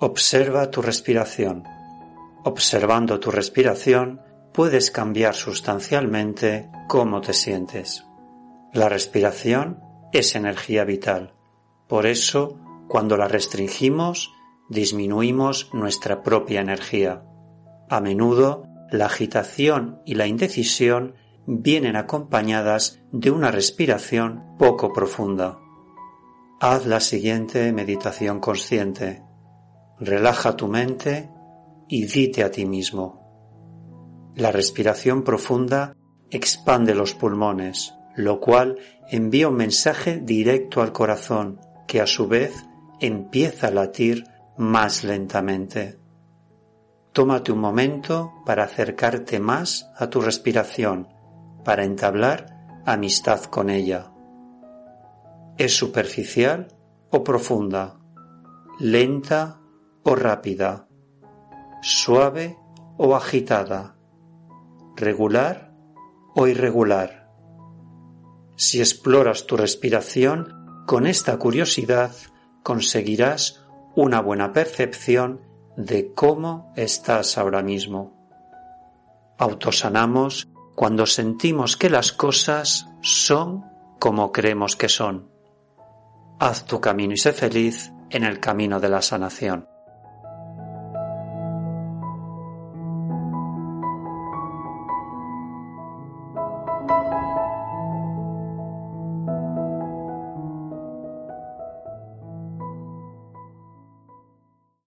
Observa tu respiración. Observando tu respiración, puedes cambiar sustancialmente cómo te sientes. La respiración es energía vital. Por eso, cuando la restringimos, disminuimos nuestra propia energía. A menudo la agitación y la indecisión vienen acompañadas de una respiración poco profunda. Haz la siguiente meditación consciente. Relaja tu mente y dite a ti mismo. La respiración profunda expande los pulmones, lo cual envía un mensaje directo al corazón, que a su vez empieza a latir más lentamente. Tómate un momento para acercarte más a tu respiración, para entablar amistad con ella. ¿Es superficial o profunda? ¿Lenta o rápida? ¿Suave o agitada? ¿Regular o irregular? Si exploras tu respiración con esta curiosidad, conseguirás una buena percepción de cómo estás ahora mismo. Autosanamos cuando sentimos que las cosas son como creemos que son. Haz tu camino y sé feliz en el camino de la sanación.